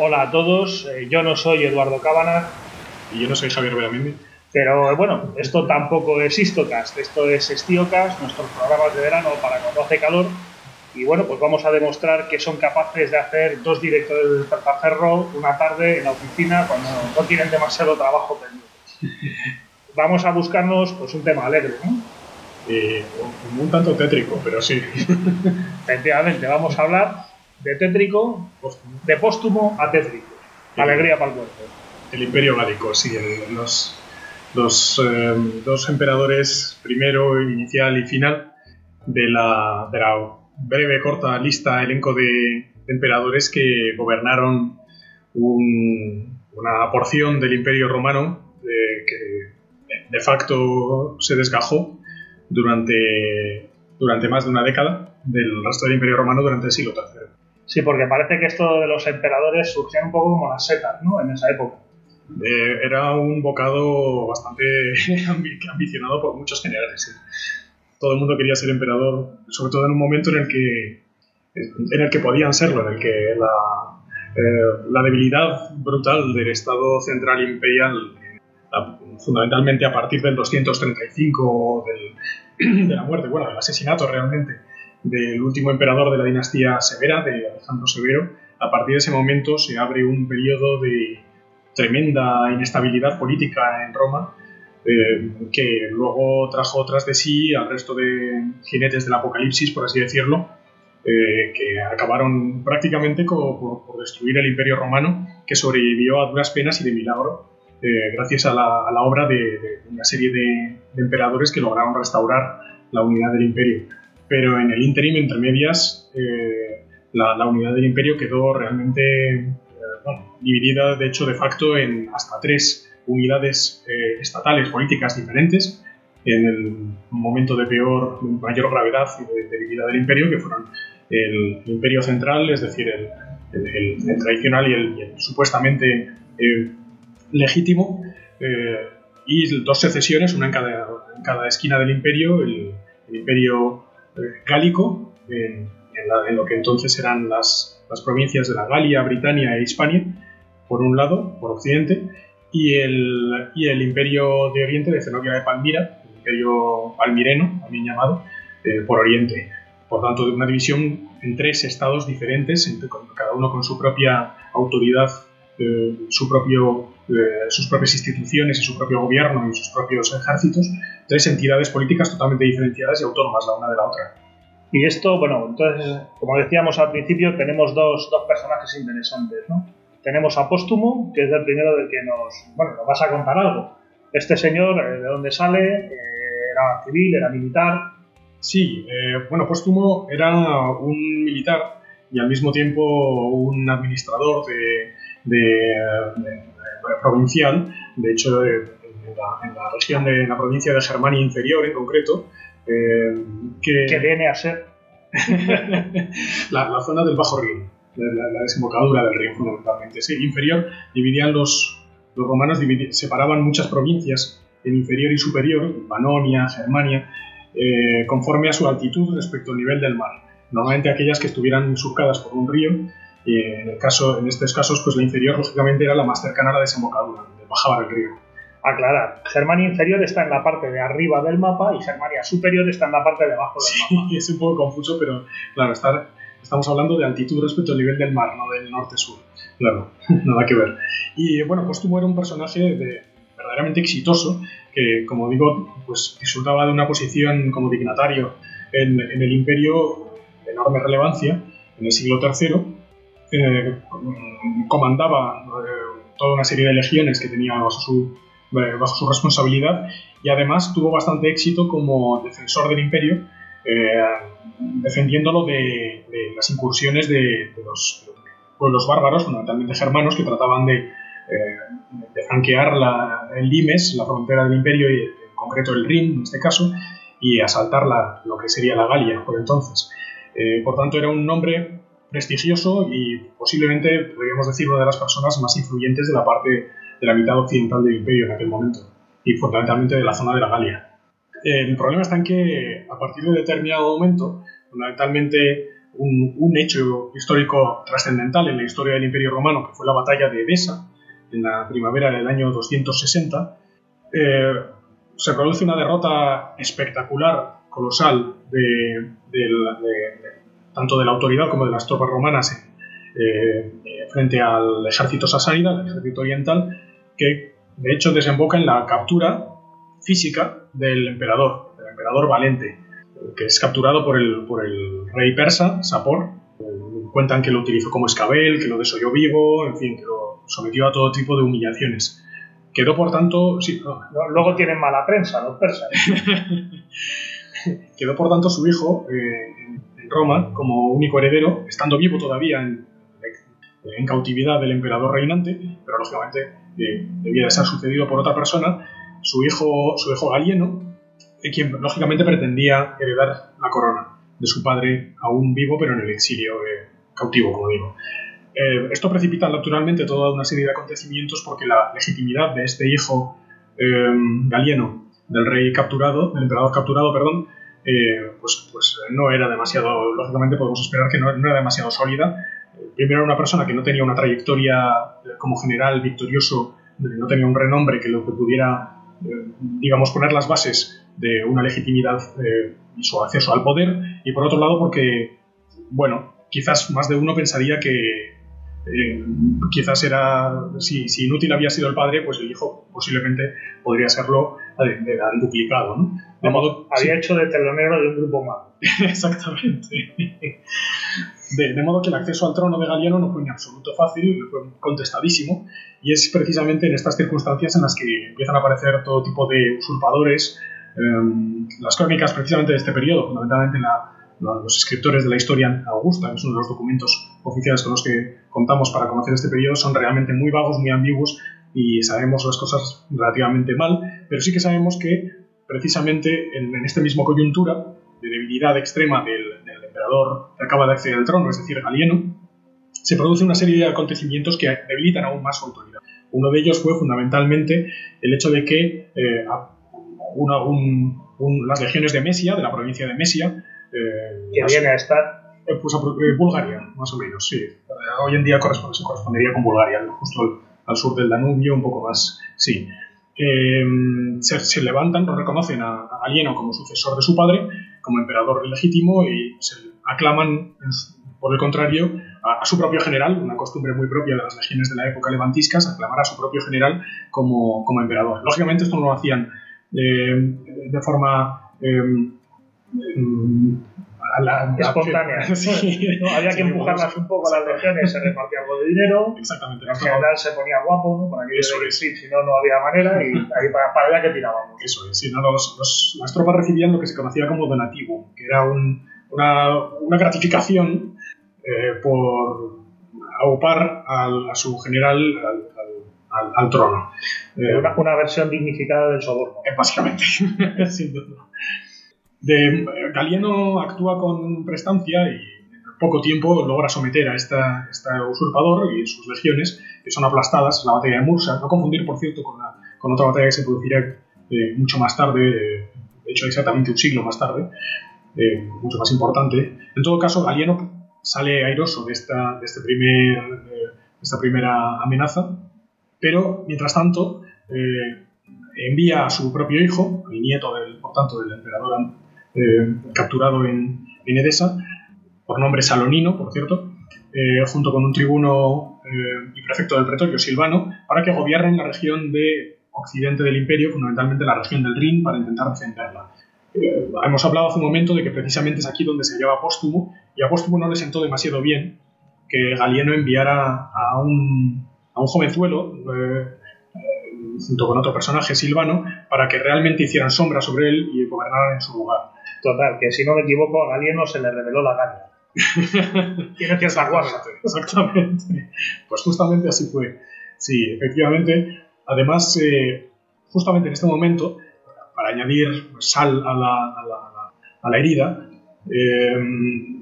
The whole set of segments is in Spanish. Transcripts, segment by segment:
Hola a todos, eh, yo no soy Eduardo Cábana. Y yo no soy Javier Belamendi. Pero bueno, esto tampoco es Histocast, esto es Estiocast, nuestros programas de verano para cuando hace calor. Y bueno, pues vamos a demostrar que son capaces de hacer dos directores del Pertaferro una tarde en la oficina cuando no tienen demasiado trabajo pendiente. Vamos a buscarnos pues un tema alegre, ¿no? Eh, un tanto tétrico, pero sí. Efectivamente, vamos a hablar de tétrico, de póstumo a tétrico. Alegría para el cuerpo. El Imperio Gálico, sí, los, los eh, dos emperadores, primero, inicial y final, de la, de la breve, corta lista, elenco de, emperadores que gobernaron una porción del Imperio Romano que de facto se desgajó durante, durante más de una década del resto del Imperio Romano durante el siglo III. Sí, porque parece que esto de los emperadores surgía un poco como las setas, ¿no? En esa época. Eh, era un bocado bastante ambicionado por muchos generales. Todo el mundo quería ser emperador, sobre todo en un momento en el que, en el que podían serlo, en el que la, eh, la debilidad brutal del Estado central imperial, fundamentalmente a partir del 235 del, de la muerte, bueno, del asesinato realmente del último emperador de la dinastía Severa, de Alejandro Severo, a partir de ese momento se abre un periodo de tremenda inestabilidad política en Roma, eh, que luego trajo tras de sí al resto de jinetes del apocalipsis, por así decirlo, eh, que acabaron prácticamente por, destruir el imperio romano, que sobrevivió a duras penas y de milagro, eh, gracias a la, obra de, una serie de, emperadores que lograron restaurar la unidad del imperio. Pero en el interim, entre medias, la, la, unidad del imperio quedó realmente dividida de hecho de facto en hasta tres unidades eh, estatales políticas diferentes en el momento de peor, mayor gravedad y de debilidad del imperio, que fueron el imperio central, es decir, el, tradicional y el, supuestamente eh, legítimo, eh, y dos secesiones, una en cada, en cada, esquina del imperio, el, imperio gálico, en, lo que entonces eran las, provincias de la Galia, Britania e Hispania, por un lado, por occidente, y el, imperio de Oriente de Zenobia de Palmira, el imperio palmireno, también llamado, eh, por Oriente. Por tanto, una división en tres estados diferentes, cada uno con su propia autoridad, eh, su propio, eh, sus propias instituciones y su propio gobierno y sus propios ejércitos, tres entidades políticas totalmente diferenciadas y autónomas la una de la otra. Y esto, bueno, entonces, como decíamos al principio, tenemos dos, dos personajes interesantes, ¿no? Tenemos a Póstumo, que es el primero del que nos, bueno, nos vas a contar algo. Este señor, eh, ¿de dónde sale? Eh, ¿Era civil? ¿Era militar? Sí, eh, bueno, Póstumo era un militar y al mismo tiempo un administrador de, provincial. De hecho, en la, región de la provincia de Germania Inferior en concreto, que, que viene a ser la, la, zona del Bajo Rin la, desembocadura del río fundamentalmente. Sí, inferior dividían los, los romanos separaban muchas provincias en inferior y superior, Panonia, Germania, eh, conforme a su altitud respecto al nivel del mar. Normalmente aquellas que estuvieran surcadas por un río, y en, el caso, en estos casos, pues la inferior lógicamente era la más cercana a la desembocadura, donde bajaba el río. Aclarar, Germania inferior está en la parte de arriba del mapa y Germania superior está en la parte de abajo del mapa. Sí, es un poco confuso, pero claro, estar Estamos hablando de altitud respecto al nivel del mar, no del norte-sur. Claro, nada que ver. Y bueno, Póstumo era un personaje de, verdaderamente exitoso, que como digo, pues disfrutaba de una posición como dignatario en, el imperio de enorme relevancia, en el siglo III. Eh, comandaba eh, toda una serie de legiones que tenía bajo su, bajo su responsabilidad y además tuvo bastante éxito como defensor del imperio eh, defendiéndolo de, las incursiones de, los pueblos bárbaros, fundamentalmente germanos, que trataban de, eh, franquear el Limes, la frontera del imperio, y en concreto el Rin en este caso, y asaltar lo que sería la Galia por entonces. Eh, por tanto, era un nombre prestigioso y posiblemente, podríamos decir, una de las personas más influyentes de la parte de la mitad occidental del imperio en aquel momento, y fundamentalmente de la zona de la Galia. El problema está en que a partir de determinado momento, fundamentalmente un, hecho histórico trascendental en la historia del Imperio Romano, que fue la batalla de Edesa, en la primavera del año 260, eh, se produce una derrota espectacular, colosal, de, tanto de la autoridad como de las tropas romanas eh, frente al ejército sasánida, el ejército oriental, que de hecho desemboca en la captura física del emperador, del emperador Valente, que es capturado por el, por el rey persa, Sapor. Cuentan que lo utilizó como escabel, que lo desolló vivo, en fin, que lo sometió a todo tipo de humillaciones. Quedó, por tanto... Sí, Luego tienen mala prensa los persas. Quedó, por tanto, su hijo eh, en Roma como único heredero, estando vivo todavía en, en cautividad del emperador reinante, pero lógicamente eh, debía de ser sucedido por otra persona, su hijo, su hijo Galieno, quien lógicamente pretendía heredar la corona de su padre aún vivo, pero en el exilio eh, cautivo, como digo. Eh, esto precipita naturalmente toda una serie de acontecimientos porque la legitimidad de este hijo eh, galieno del rey capturado, del emperador capturado, perdón, pues, pues no era demasiado, lógicamente podemos esperar que no, era demasiado sólida. Primero era una persona que no tenía una trayectoria como general victorioso, no tenía un renombre que lo que pudiera digamos, poner las bases de una legitimidad eh, y su acceso al poder, y por otro lado porque, bueno, quizás más de uno pensaría que eh, quizás era, si, inútil había sido el padre, pues el hijo posiblemente podría serlo de, duplicado, ¿no? De modo, había hecho de telonero de un grupo más. Exactamente. De, modo que el acceso al trono de Galiano no fue en absoluto fácil, fue contestadísimo, y es precisamente en estas circunstancias en las que empiezan a aparecer todo tipo de usurpadores. Em, las crónicas precisamente de este periodo, fundamentalmente los escritores de la historia augusta, que es uno de los documentos oficiales con los que contamos para conocer este periodo, son realmente muy vagos, muy ambiguos y sabemos las cosas relativamente mal, pero sí que sabemos que precisamente en, en esta misma coyuntura de debilidad extrema del, emperador que acaba de acceder al trono, es decir, Galieno, se produce una serie de acontecimientos que debilitan aún más su autoridad. Uno de ellos fue fundamentalmente el hecho de que eh, las legiones de Mesia, de la provincia de Mesia, eh, que viene a estar eh, pues Bulgaria, más o menos, sí. Hoy en día corresponde, se correspondería con Bulgaria, justo al, sur del Danubio, un poco más, sí. se, levantan, lo reconocen a, a Galieno como sucesor de su padre, como emperador legítimo y se aclaman, por el contrario, a, su propio general, una costumbre muy propia de las legiones de la época levantiscas, aclamar a su propio general como, como emperador. Lógicamente esto no lo hacían eh, de forma... Eh, espontánea. había que empujarlas un poco a las legiones, se repartía algo de dinero. Exactamente. En general se ponía guapo, ¿no? Para que eso es. Sí, si no, no había manera y ahí para, para allá que tirábamos. Eso es, sí, no, los, las tropas recibían lo que se conocía como donativo, que era un, una, una, gratificación eh, por aupar al, a su general al, al, trono. Eh, una, una, versión dignificada del soborno. Eh, básicamente, sin duda de, Galieno actúa con prestancia y en poco tiempo logra someter a esta, este usurpador y sus legiones, que son aplastadas en la batalla de Mursa. No confundir, por cierto, con, la, con otra batalla que se producirá eh, mucho más tarde, eh, de hecho exactamente un siglo más tarde, eh, mucho más importante. En todo caso, Galieno sale airoso de esta, de este primer, de esta primera amenaza, pero mientras tanto envía a su propio hijo, el nieto del, por tanto, del emperador eh, capturado en, Edesa, por nombre Salonino, por cierto, eh, junto con un tribuno eh, y prefecto del pretorio, Silvano, para que gobiernen la región de occidente del imperio, fundamentalmente la región del Rin, para intentar defenderla. Hemos hablado hace un momento de que precisamente es aquí donde se hallaba Póstumo, y a Póstumo no le sentó demasiado bien que Galieno enviara a un, a un jovenzuelo, junto con otro personaje, Silvano, para que realmente hicieran sombra sobre él y gobernaran en su lugar. Total, que si no me equivoco, a Galieno se le reveló la gana. Tiene que salvarla. Exactamente. Pues justamente así fue. Sí, efectivamente. Además, eh, justamente en este momento, añadir sal a la, a la, herida, eh,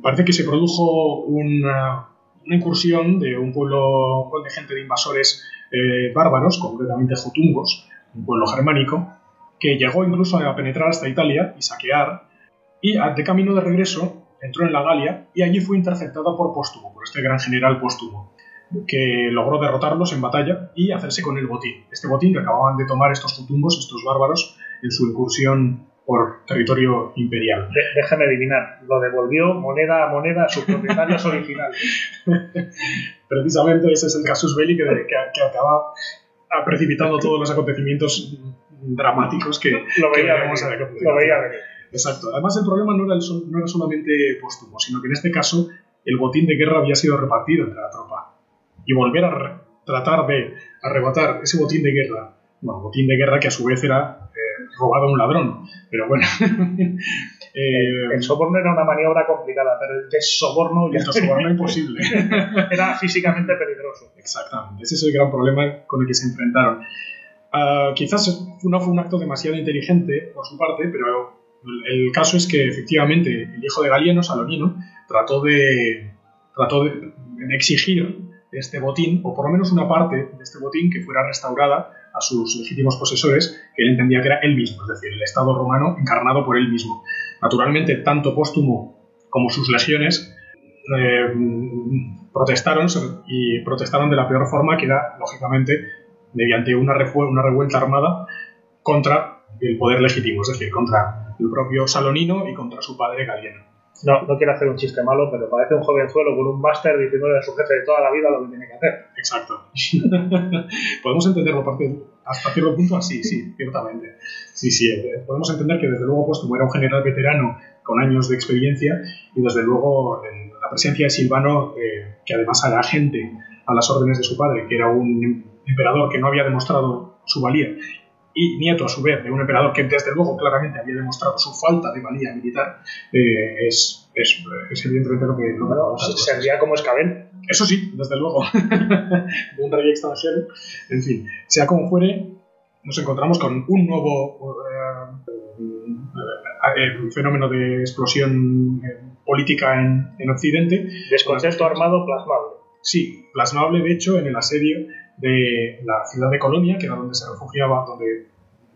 parece que se produjo una, una, incursión de un pueblo con gente de invasores eh, bárbaros, concretamente jotungos, un pueblo germánico, que llegó incluso a penetrar hasta Italia y saquear y de camino de regreso entró en la Galia y allí fue interceptada por Póstumo, por este gran general Póstumo, que logró derrotarlos en batalla y hacerse con el botín. Este botín que acababan de tomar estos jutumbos, estos bárbaros, en su incursión por territorio imperial. déjame adivinar, lo devolvió moneda a moneda a sus propietarios originales. Precisamente ese es el casus belli que, que, acaba precipitando todos los acontecimientos dramáticos que lo veía venir, lo veía venir. Exacto. Además, el problema no era, no era solamente póstumo, sino que en este caso el botín de guerra había sido repartido entre la tropa. Y volver a tratar de arrebatar ese botín de guerra, bueno, botín de guerra que a su vez era robado a un ladrón. Pero bueno. Eh, el soborno era una maniobra complicada, pero el desoborno... El desoborno imposible. era físicamente peligroso. Exactamente. Ese es el gran problema con el que se enfrentaron. Ah, quizás no fue un acto demasiado inteligente por su parte, pero el caso es que efectivamente el hijo de Galieno, Salonino, trató de, trató de exigir este botín, o por lo menos una parte de este botín, que fuera restaurada a sus legítimos posesores, que él entendía que era él mismo, es decir, el Estado romano encarnado por él mismo. Naturalmente, tanto Póstumo como sus legiones eh, protestaron y protestaron de la peor forma, que era, lógicamente, mediante una, revuelta armada contra el poder legítimo, es decir, contra el propio Salonino y contra su padre Galieno. No, no quiero hacer un chiste malo, pero parece un jovenzuelo con un máster diciéndole a su jefe de toda la vida lo que tiene que hacer. Exacto. podemos entenderlo hasta cierto punto así, sí, ciertamente. Sí, sí, eh, podemos entender que desde luego, pues como era un general veterano con años de experiencia y desde luego la presencia de Silvano, eh, que además era agente a las órdenes de su padre, que era un emperador que no había demostrado su valía y nieto a su vez de un emperador que desde luego claramente había demostrado su falta de valía militar, eh, es, es, es, evidentemente lo que... Lo bueno, sería como Escabel. Eso sí, desde luego, de un rey extranjero. En fin, sea como fuere, nos encontramos con un nuevo eh, eh, fenómeno de explosión política en, en Occidente. Desconcierto armado plasmable. Sí, plasmable de hecho en el asedio de la ciudad de Colonia, que era donde se refugiaba, donde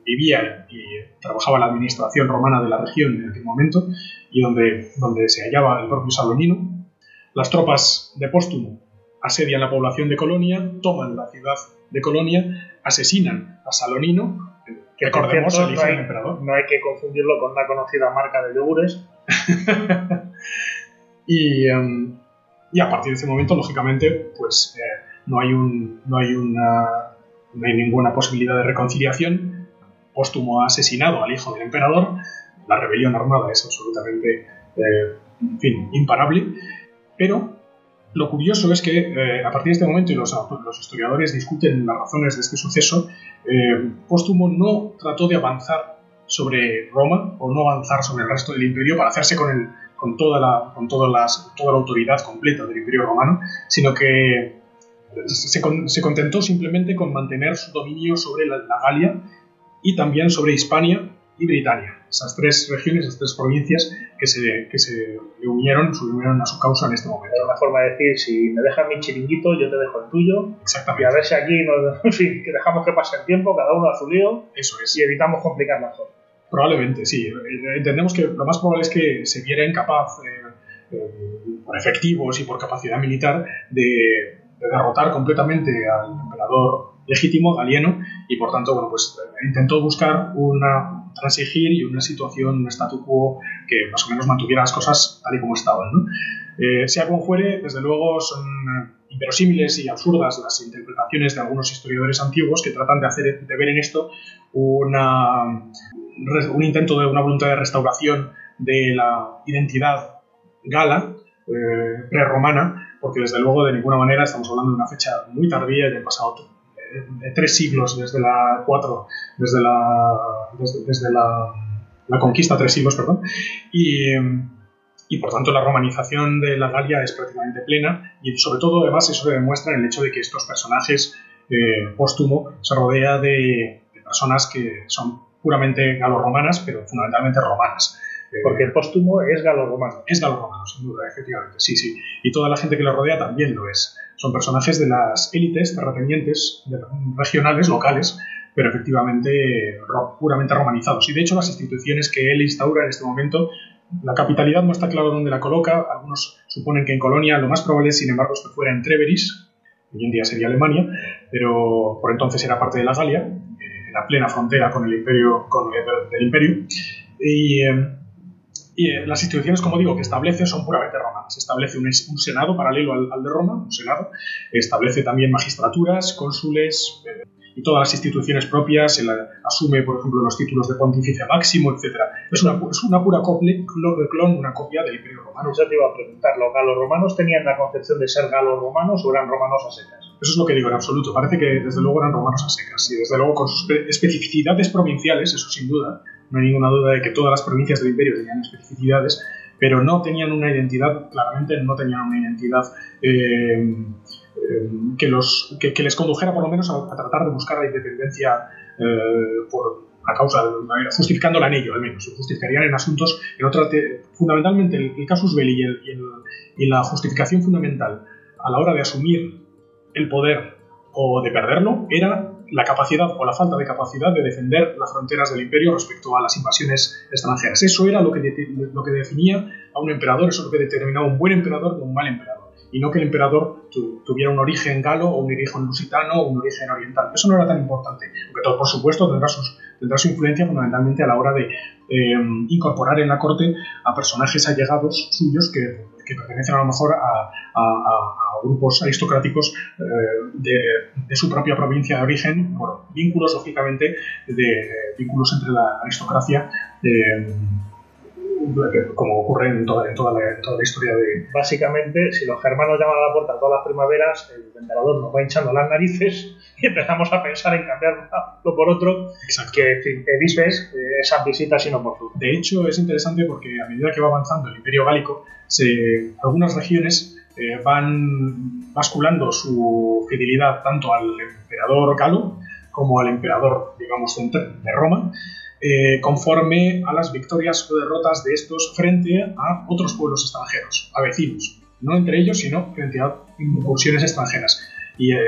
vivía y trabajaba la administración romana de la región en aquel momento y donde, donde se hallaba el propio Salonino. Las tropas de Póstumo asedian la población de Colonia, toman la ciudad de Colonia, asesinan a Salonino, que recordemos el hijo del emperador. No hay que confundirlo con una conocida marca de yogures. y, em, y, a partir de ese momento, lógicamente, pues eh, no hay, un, no hay, una, no hay ninguna posibilidad de reconciliación. Póstumo ha asesinado al hijo del emperador. La rebelión armada es absolutamente, eh, en fin, imparable. Pero lo curioso es que eh, a partir de este momento, y los, historiadores discuten las razones de este suceso, eh, Póstumo no trató de avanzar sobre Roma o no avanzar sobre el resto del imperio para hacerse con, toda, la, la autoridad completa del imperio romano, sino que se, contentó simplemente con mantener su dominio sobre la, Galia y también sobre Hispania y Britania, esas tres regiones, esas tres provincias que se, que se unieron, se unieron a su causa en este momento. Es una forma de decir, si me dejas mi chiringuito, yo te dejo el tuyo. Exactamente. Y a ver si aquí, nos, que dejamos que pase el tiempo, cada uno a su lío. Eso es. Y evitamos complicar las cosas. Probablemente, sí. Entendemos que lo más probable es que se viera incapaz, eh, eh, por efectivos y por capacidad militar, de de derrotar completamente al emperador legítimo galieno y por tanto bueno pues eh, intentó buscar una transigir y una situación un statu quo que más o menos mantuviera las cosas tal y como estaban ¿no? eh, sea como fuere desde luego son inverosímiles y absurdas las interpretaciones de algunos historiadores antiguos que tratan de hacer de ver en esto una, un intento de una voluntad de restauración de la identidad gala eh, prerromana porque desde luego de ninguna manera estamos hablando de una fecha muy tardía y han pasado de tres siglos desde la cuatro, desde la desde, la, la, conquista tres siglos perdón. Y, y por tanto la romanización de la Galia es prácticamente plena y sobre todo además eso se demuestra en el hecho de que estos personajes eh, póstumo se rodea de, de personas que son puramente galorromanas pero fundamentalmente romanas porque el póstumo es galo-romano. Es galo-romano, sin duda, efectivamente, sí, sí. Y toda la gente que lo rodea también lo es. Son personajes de las élites terratenientes regionales, locales, pero efectivamente puramente romanizados. Y de hecho las instituciones que él instaura en este momento la capitalidad no está claro dónde la coloca, algunos suponen que en Colonia, lo más probable, sin embargo, es que fuera en Treveris, hoy en día sería Alemania, pero por entonces era parte de la Galia, eh, en la plena frontera con el imperio, con el, imperio, y, eh, y, las instituciones, como digo, que establece son puramente romanas. Establece un, un senado paralelo al, al, de Roma, un senado, establece también magistraturas, cónsules, y todas las instituciones propias, se asume, por ejemplo, los títulos de pontificia máximo, etc. Es una, es una pura clon, una copia del Imperio Romano. Eso te iba a preguntar, ¿los galos romanos tenían la concepción de ser galos romanos o eran romanos a secas? Eso es lo que digo en absoluto. Parece que desde luego eran romanos a secas y desde luego con sus especificidades provinciales, eso sin duda. No hay ninguna duda de que todas las provincias del imperio tenían especificidades, pero no tenían una identidad, claramente no tenían una identidad eh, eh, que, los, que, les condujera por lo menos a, tratar de buscar la independencia eh, por a causa, justificándola en ello al menos, justificarían en asuntos, en otra, fundamentalmente el, el casus belli y, y, la justificación fundamental a la hora de asumir el poder o de perderlo era la capacidad o la falta de capacidad de defender las fronteras del imperio respecto a las invasiones extranjeras. Eso era lo que, lo que definía a un emperador, eso es lo que determinaba un buen emperador de un mal emperador y no que el emperador tuviera un origen galo o un origen lusitano o un origen oriental. Eso no era tan importante, aunque todo, por supuesto, tendrá, sus, tendrá su influencia fundamentalmente a la hora de em, incorporar en la corte a personajes allegados suyos que, que pertenecen a lo mejor a, a, grupos aristocráticos eh, de, de, su propia provincia de origen, por vínculos, lógicamente, de vínculos entre la aristocracia. De, como ocurre en toda, en toda, la, toda, la, historia de... Básicamente, si los germanos llaman a la puerta todas las primaveras, el emperador nos va hinchando las narices y empezamos a pensar en cambiarlo por otro, Exacto. que evites esas visitas sino por. De hecho, es interesante porque a medida que va avanzando el imperio gálico, se, algunas regiones eh, van basculando su fidelidad tanto al emperador galo como al emperador, digamos, de Roma, eh, conforme a las victorias o derrotas de estos frente a otros pueblos extranjeros, a vecinos, no entre ellos, sino frente a incursiones extranjeras. Y eh,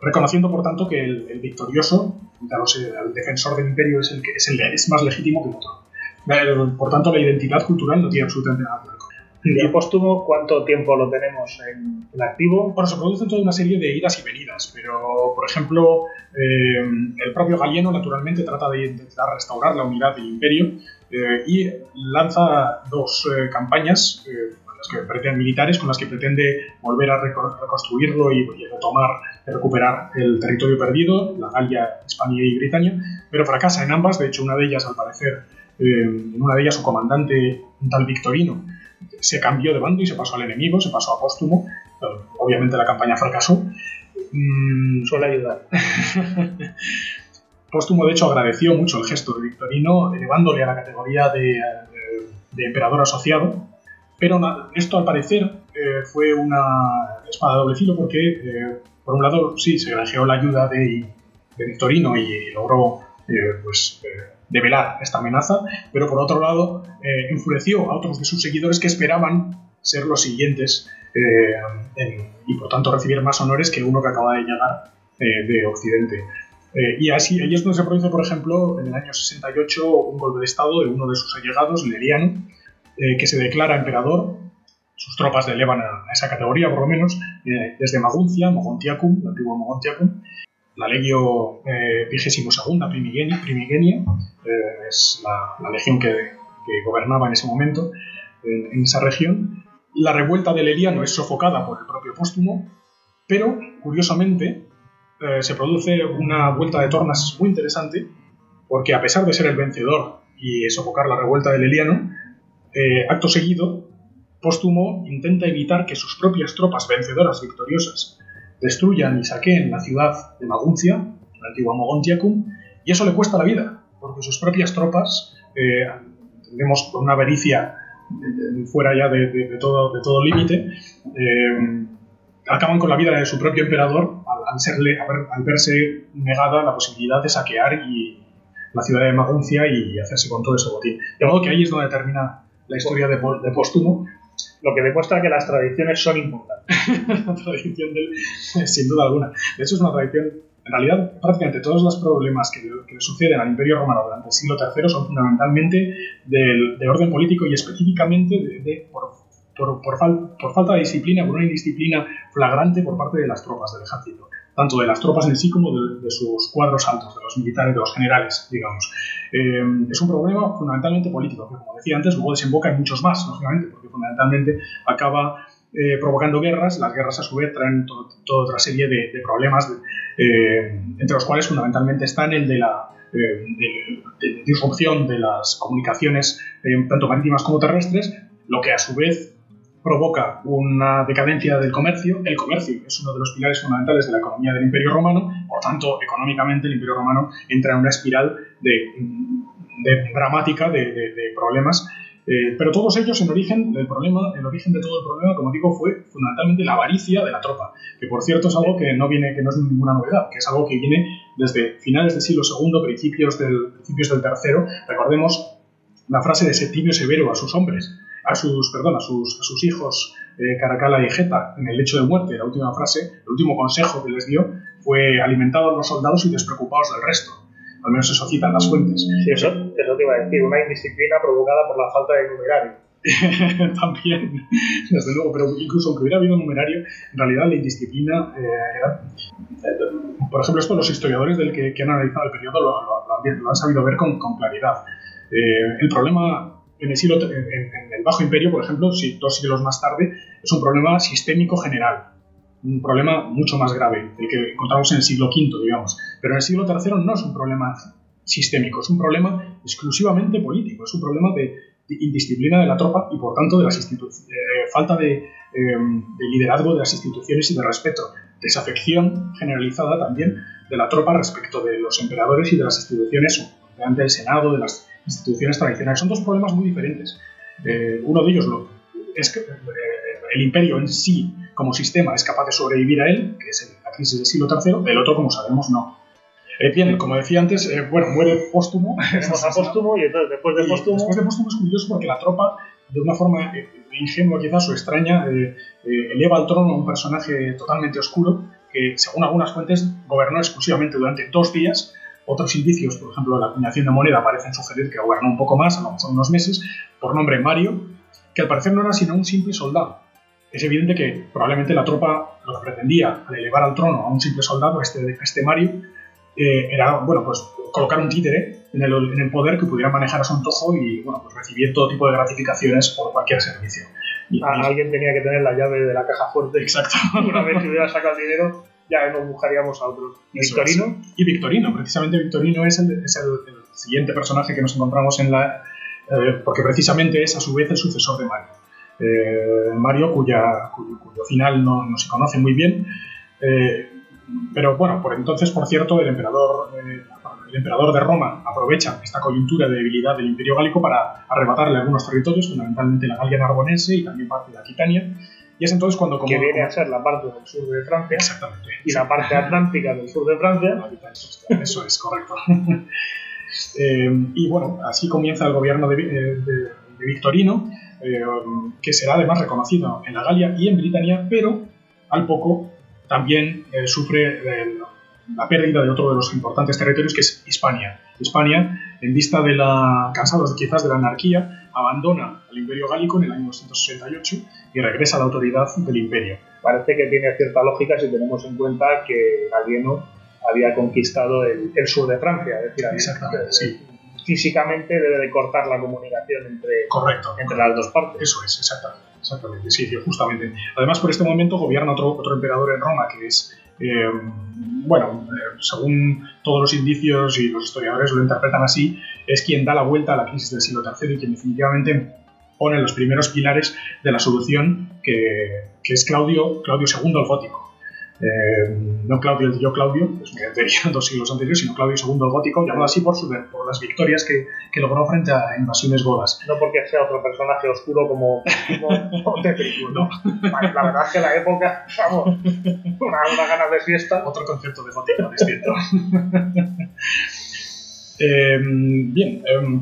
reconociendo, por tanto, que el, victorioso, el defensor del imperio, es el que es, el, es más legítimo que el otro. Eh, por tanto, la identidad cultural no tiene absolutamente nada que ver ¿Y póstumo cuánto tiempo lo tenemos en, activo? Bueno, se producen toda una serie de idas y venidas, pero, por ejemplo, eh, el propio Galieno naturalmente trata de intentar restaurar la unidad del imperio eh, y lanza dos eh, campañas las que pretenden militares con las que pretende volver a reconstruirlo y, retomar, recuperar el territorio perdido, la Galia, Hispania y Britania, pero fracasa en ambas. De hecho, una de ellas, al parecer, en una de ellas su comandante, un tal Victorino, se cambió de bando y se pasó al enemigo, se pasó a Póstumo. Obviamente la campaña fracasó. Mm, suele ayudar. Póstumo, de hecho, agradeció mucho el gesto de Victorino, elevándole a la categoría de, emperador asociado. Pero esto, al parecer, eh, fue una espada de doble filo porque, eh, por un lado, sí, se granjeó la ayuda de, Victorino y logró eh, pues, develar esta amenaza, pero por otro lado eh, enfureció a otros de sus seguidores que esperaban ser los siguientes eh, y por tanto recibir más honores que uno que acaba de llegar eh, de Occidente. y así, ahí es donde se produce, por ejemplo, en el año 68 un golpe de estado de uno de sus allegados, Leriano, que se declara emperador. Sus tropas le elevan a, esa categoría, por lo menos, desde Maguncia, Mogontiacum, la antigua Mogontiacum, la Legio eh, vigésimo primigenia, primigenia eh, es la, legión que, gobernaba en ese momento en, esa región. La revuelta del Eliano es sofocada por el propio Póstumo, pero curiosamente eh, se produce una vuelta de tornas muy interesante, porque a pesar de ser el vencedor y sofocar la revuelta del Eliano, eh, acto seguido, Póstumo intenta evitar que sus propias tropas vencedoras victoriosas destruyan y saqueen la ciudad de Maguncia, la antigua Mogontiacum, y eso le cuesta la vida, porque sus propias tropas, eh, tenemos una avaricia fuera ya de, todo, límite, eh, acaban con la vida de su propio emperador al, verse negada la posibilidad de saquear y, la ciudad de Maguncia y hacerse con todo ese botín. De modo que ahí es donde termina la historia de, de Póstumo, lo que demuestra que las tradiciones son importantes. la tradición del, sin duda alguna. De hecho, es una tradición en realidad prácticamente todos los problemas que, que suceden al Imperio Romano durante el siglo III son fundamentalmente de, orden político y específicamente de, por, por, por, falta de disciplina, por una indisciplina flagrante por parte de las tropas del ejército tanto de las tropas en sí como de, sus cuadros altos, de los militares, de los generales, digamos. Eh, es un problema fundamentalmente político, que como decía antes, luego desemboca en muchos más, lógicamente, porque fundamentalmente acaba eh, provocando guerras. Las guerras, a su vez, traen toda otra serie de, problemas, eh, entre los cuales fundamentalmente están el de la disrupción de las comunicaciones, tanto marítimas como terrestres, lo que a su vez provoca una decadencia del comercio. El comercio es uno de los pilares fundamentales de la economía del Imperio Romano, por tanto, económicamente el Imperio Romano entra en una espiral de, dramática de, problemas. Eh, pero todos ellos, en origen, el problema, el origen de todo el problema, como digo, fue fundamentalmente la avaricia de la tropa, que por cierto es algo que no viene, que no es ninguna novedad, que es algo que viene desde finales del siglo II, principios del, principios del tercero. Recordemos la frase de Septimio Severo a sus hombres, a sus, perdón, a sus, a sus hijos eh, Caracala y Geta en el lecho de muerte, la última frase, el último consejo que les dio fue alimentados los soldados y despreocupados del resto. Al menos eso citan las fuentes. Sí, eso, eso te iba a decir, una indisciplina provocada por la falta de numerario. También, desde luego, pero incluso aunque hubiera habido numerario, en realidad la indisciplina eh, era. Eh, por ejemplo, esto los historiadores del que, que han analizado el periodo lo, lo, han sabido ver con, con claridad. el problema en el, siglo, en, el Bajo Imperio, por ejemplo, si, dos siglos más tarde, es un problema sistémico general, un problema mucho más grave, el que encontramos en el siglo V, digamos. Pero en el siglo III no es un problema sistémico, es un problema exclusivamente político, es un problema de, indisciplina de la tropa y, por tanto, de las eh, falta de, eh, de liderazgo de las instituciones y de respeto, desafección generalizada también de la tropa respecto de los emperadores y de las instituciones, del Senado, de las instituciones tradicionales. Son dos problemas muy diferentes. Eh, uno de ellos lo, es que eh, el imperio en sí, como sistema, es capaz de sobrevivir a él, que es la crisis del siglo III, el otro, como sabemos, no. Eh, bien, como decía antes, bueno, muere póstumo. A póstumo y entonces después de póstumo... Después de póstumo es curioso porque la tropa, de una forma ingenua quizás o extraña, eleva al trono a un personaje totalmente oscuro que, según algunas fuentes, gobernó exclusivamente durante dos días otros indicios, por ejemplo, la acuñación de moneda, parecen sugerir que gobernó un poco más, a lo mejor unos meses, por nombre Mario, que al parecer no era sino un simple soldado. Es evidente que probablemente la tropa lo que pretendía al elevar al trono a un simple soldado, este, este Mario, eh, era, bueno, pues colocar un títere en el, en el, poder que pudiera manejar a su antojo y, bueno, pues recibir todo tipo de gratificaciones por cualquier servicio. Y, alguien tenía que tener la llave de la caja fuerte. Exacto. Una vez que hubiera sacado el dinero, ya nos buscaríamos a otros. ¿Victorino? Y Victorino, precisamente Victorino es el, es el, siguiente personaje que nos encontramos en la... Eh, porque precisamente es a su vez el sucesor de Mario. Eh, Mario, cuya, cuyo, final no, no, se conoce muy bien, eh, pero bueno, por entonces, por cierto, el emperador, el emperador de Roma aprovecha esta coyuntura de debilidad del imperio gálico para arrebatarle algunos territorios, fundamentalmente la Galia narbonense y también parte de Aquitania, y es entonces cuando... Como, que viene a ser la parte del sur de Francia. Exactamente. Y la parte atlántica del sur de Francia. Eso es, correcto. Eh, y bueno, así comienza el gobierno de, eh, Victorino, eh, que será además reconocido en la Galia y en Britania, pero al poco también sufre la pérdida de otro de los importantes territorios que es Hispania. Hispania, en vista de la, cansados quizás de la anarquía, abandona el imperio gálico en el año 268 y regresa a la autoridad del imperio. Parece que tiene cierta lógica si tenemos en cuenta que Galieno había conquistado el, sur de Francia, es decir, Exactamente, sí. físicamente debe de cortar la comunicación entre, correcto, entre las dos partes. Eso es, exactamente, exactamente, sí, justamente. Además, por este momento gobierna otro, otro emperador en Roma, que es eh, bueno, eh, según todos los indicios y los historiadores lo interpretan así, es quien da la vuelta a la crisis del siglo III y quien definitivamente pone los primeros pilares de la solución que, es Claudio, Claudio II el Gótico. Eh, no Claudio el tío Claudio, que es dos siglos anteriores, sino Claudio II el Gótico, llamado así por, su, por las victorias que, que, logró frente a invasiones godas. No porque sea otro personaje oscuro como, como ¿no? La verdad es que la época, vamos, una, una ganas de fiesta. Otro concepto de gótico distinto. eh, bien, eh,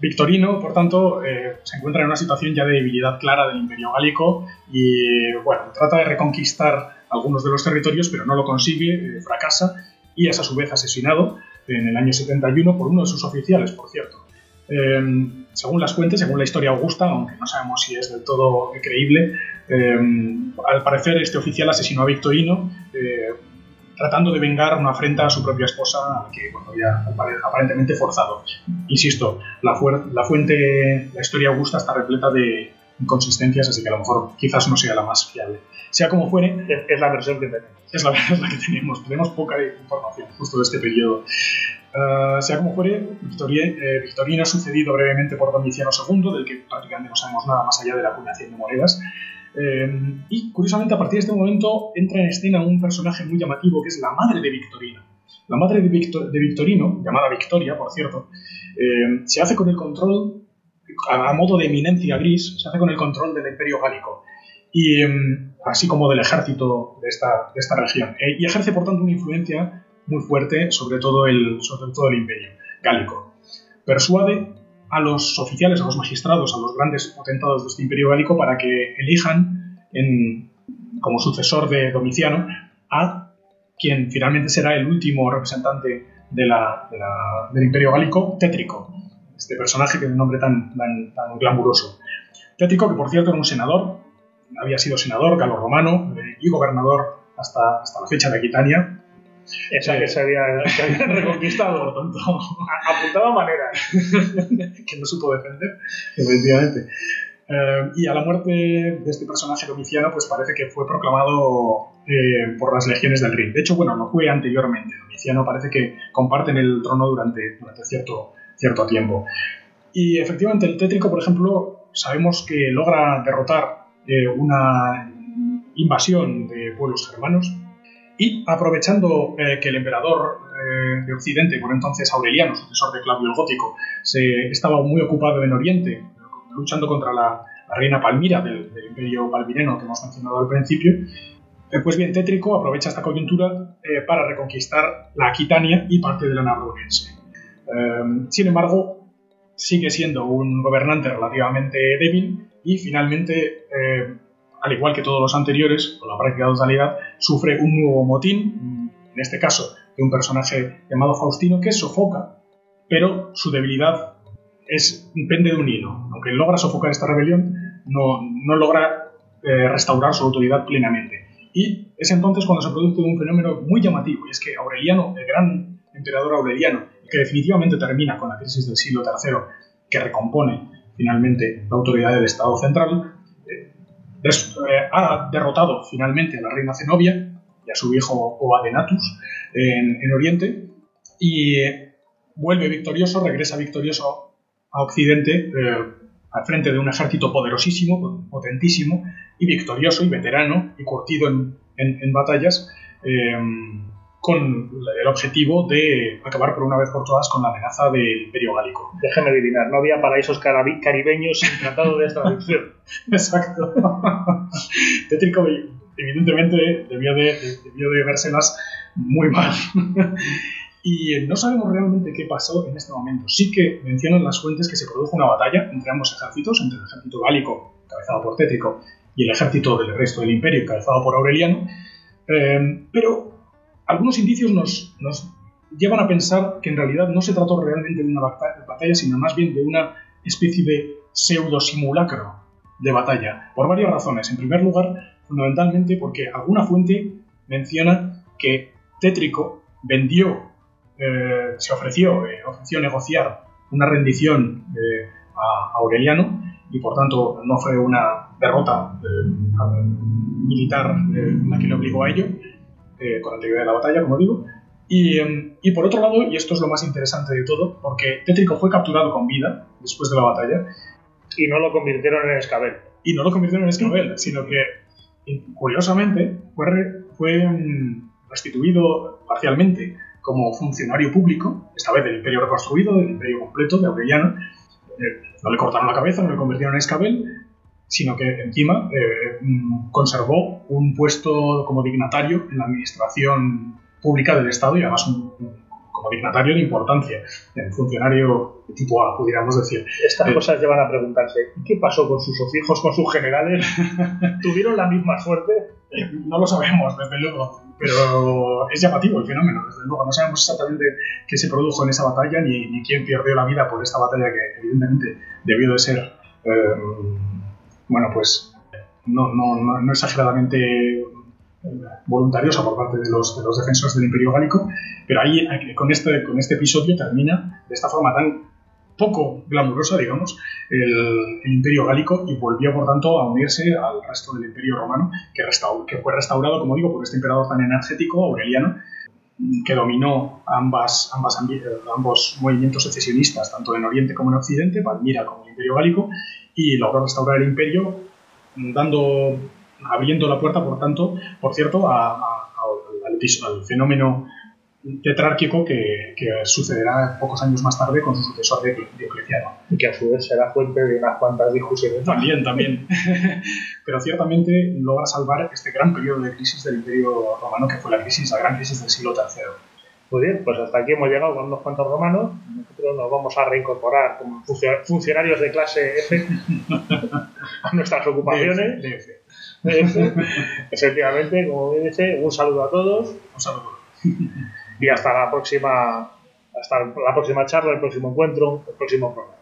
Victorino, por tanto, eh, se encuentra en una situación ya de debilidad clara del imperio gálico y, bueno, trata de reconquistar algunos de los territorios, pero no lo consigue, eh, fracasa y es a su vez asesinado en el año 71 por uno de sus oficiales, por cierto. Em, según las fuentes, según la historia augusta, aunque no sabemos si es del todo creíble, em, al parecer este oficial asesinó a Victorino eh, tratando de vengar una afrenta a su propia esposa que había aparentemente forzado. Insisto, la, la fuente, la historia augusta está repleta de inconsistencias, así que a lo mejor quizás no sea la más fiable. Sea como fuere, es la versión que tenemos. Es la, es la que tenemos. Tenemos poca información justo de este periodo. Uh, sea como fuere, eh, Victorina ha sucedido brevemente por Domiciano II, del que prácticamente no sabemos nada más allá de la acuñación de monedas. Eh, y curiosamente, a partir de este momento entra en escena un personaje muy llamativo que es la madre de Victorino. La madre de, de Victorino, llamada Victoria, por cierto, eh, se hace con el control, a, modo de eminencia gris, se hace con el control del Imperio Gálico, y, así como del ejército de esta, de esta región. y ejerce, por tanto, una influencia muy fuerte sobre todo el, sobre todo el imperio gálico. Persuade a los oficiales, a los magistrados, a los grandes potentados de este imperio gálico para que elijan en, como sucesor de Domiciano a quien finalmente será el último representante de del imperio gálico, Tétrico, este personaje tiene un nombre tan, tan, tan glamuroso. Tétrico, que por cierto era un senador, había sido senador galo-romano eh, y gobernador hasta, hasta la fecha de Aquitania, esa que se había, reconquistado, por tanto. Apuntaba manera. que no supo defender, efectivamente. Eh, y a la muerte de este personaje domiciano, pues parece que fue proclamado eh, por las legiones del Rin. De hecho, bueno, no fue anteriormente. Domiciano parece que comparten el trono durante, durante cierto, cierto tiempo. Y efectivamente, el tétrico, por ejemplo, sabemos que logra derrotar eh, una invasión de pueblos germanos y aprovechando eh, que el emperador eh, de Occidente, por entonces Aureliano, sucesor de Claudio el Gótico, se, estaba muy ocupado en Oriente, luchando contra la, reina Palmira del, imperio palmireno que hemos mencionado al principio, eh, pues bien, Tétrico aprovecha esta coyuntura para reconquistar la Aquitania y parte de la Narbonense. Sin embargo, sigue siendo un gobernante relativamente débil y finalmente al igual que todos los anteriores, con la práctica totalidad, sufre un nuevo motín, en este caso de un personaje llamado Faustino, que sofoca, pero su debilidad es pende de un hilo. Aunque logra sofocar esta rebelión, no, no logra eh, restaurar su autoridad plenamente. Y es entonces cuando se produce un fenómeno muy llamativo, y es que Aureliano, el gran emperador Aureliano, que definitivamente termina con la crisis del siglo III, que recompone finalmente la autoridad del Estado central, eh, ha derrotado finalmente a la reina Zenobia y a su hijo Oadenatus en, en Oriente y eh, vuelve victorioso, regresa victorioso a Occidente eh, al frente de un ejército poderosísimo, potentísimo y victorioso y veterano y curtido en, batallas con el objetivo de acabar por una vez por todas con la amenaza del Imperio Gálico. Déjeme adivinar, no había paraísos caribeños sin tratado de extradición. Exacto. Tétrico, evidentemente, debió de, debió de vérselas muy mal. y no sabemos realmente qué pasó en este momento. Sí que mencionan las fuentes que se produjo una batalla entre ambos ejércitos, entre el ejército gálico, encabezado por Tétrico, y el ejército del resto del imperio, encabezado por Aureliano. Eh, pero algunos indicios nos, llevan a pensar que en realidad no se trató realmente de una batalla, sino más bien de una especie de pseudo simulacro de batalla, por varias razones. En primer lugar, fundamentalmente porque alguna fuente menciona que Tétrico vendió, eh, se ofreció, eh, ofreció negociar una rendición eh, a Aureliano y por tanto no fue una derrota militar la que le obligó a ello, eh, con anterioridad de la batalla, como digo. Y, em, y, por otro lado, y esto es lo más interesante de todo, porque Tétrico fue capturado con vida después de la batalla. Y no lo convirtieron en escabel. Y no lo convirtieron en escabel, sino que, curiosamente, fue, fue em, restituido parcialmente como funcionario público, esta vez del Imperio reconstruido, del Imperio completo de Aureliano. Eh, no le cortaron la cabeza, no le convirtieron en escabel, sino que encima eh, mm, conservó un puesto como dignatario en la administración pública del Estado y además como dignatario de importancia, un funcionario tipo A, pudiéramos decir. Estas eh, cosas llevan a preguntarse, ¿y qué pasó con sus hijos, con sus generales? ¿Tuvieron la misma suerte? No lo sabemos, desde luego, pero es llamativo el fenómeno, desde luego. No sabemos exactamente qué se produjo en esa batalla ni, ni quién perdió la vida por esta batalla que evidentemente debió de ser, eh, bueno, pues no, no, no, exageradamente voluntariosa por parte de los, de los defensores del Imperio Gálico, pero ahí con este, con este episodio termina de esta forma tan poco glamurosa, digamos, el, Imperio Gálico y volvió, por tanto, a unirse al resto del Imperio Romano, que, que fue restaurado, como digo, por este emperador tan energético, Aureliano, que dominó ambas, ambas, ambos movimientos secesionistas, tanto en Oriente como en Occidente, Palmira como el Imperio Gálico, y logró restaurar el imperio, dando, abriendo la puerta, por tanto, por cierto, al, al fenómeno tetrárquico que, que, sucederá pocos años más tarde con su sucesor Diocleciano. Y que a su vez será fuente de unas cuantas discusiones. También, también. Pero ciertamente logra salvar este gran periodo de crisis del Imperio Romano que fue la crisis, la gran crisis del siglo III. Muy bien, pues hasta aquí hemos llegado con unos cuantos romanos. Nosotros nos vamos a reincorporar como funcionarios de clase F a nuestras ocupaciones. Efectivamente, como bien dice, un saludo a todos. Un saludo y hasta la próxima hasta la próxima charla, el próximo encuentro, el próximo programa.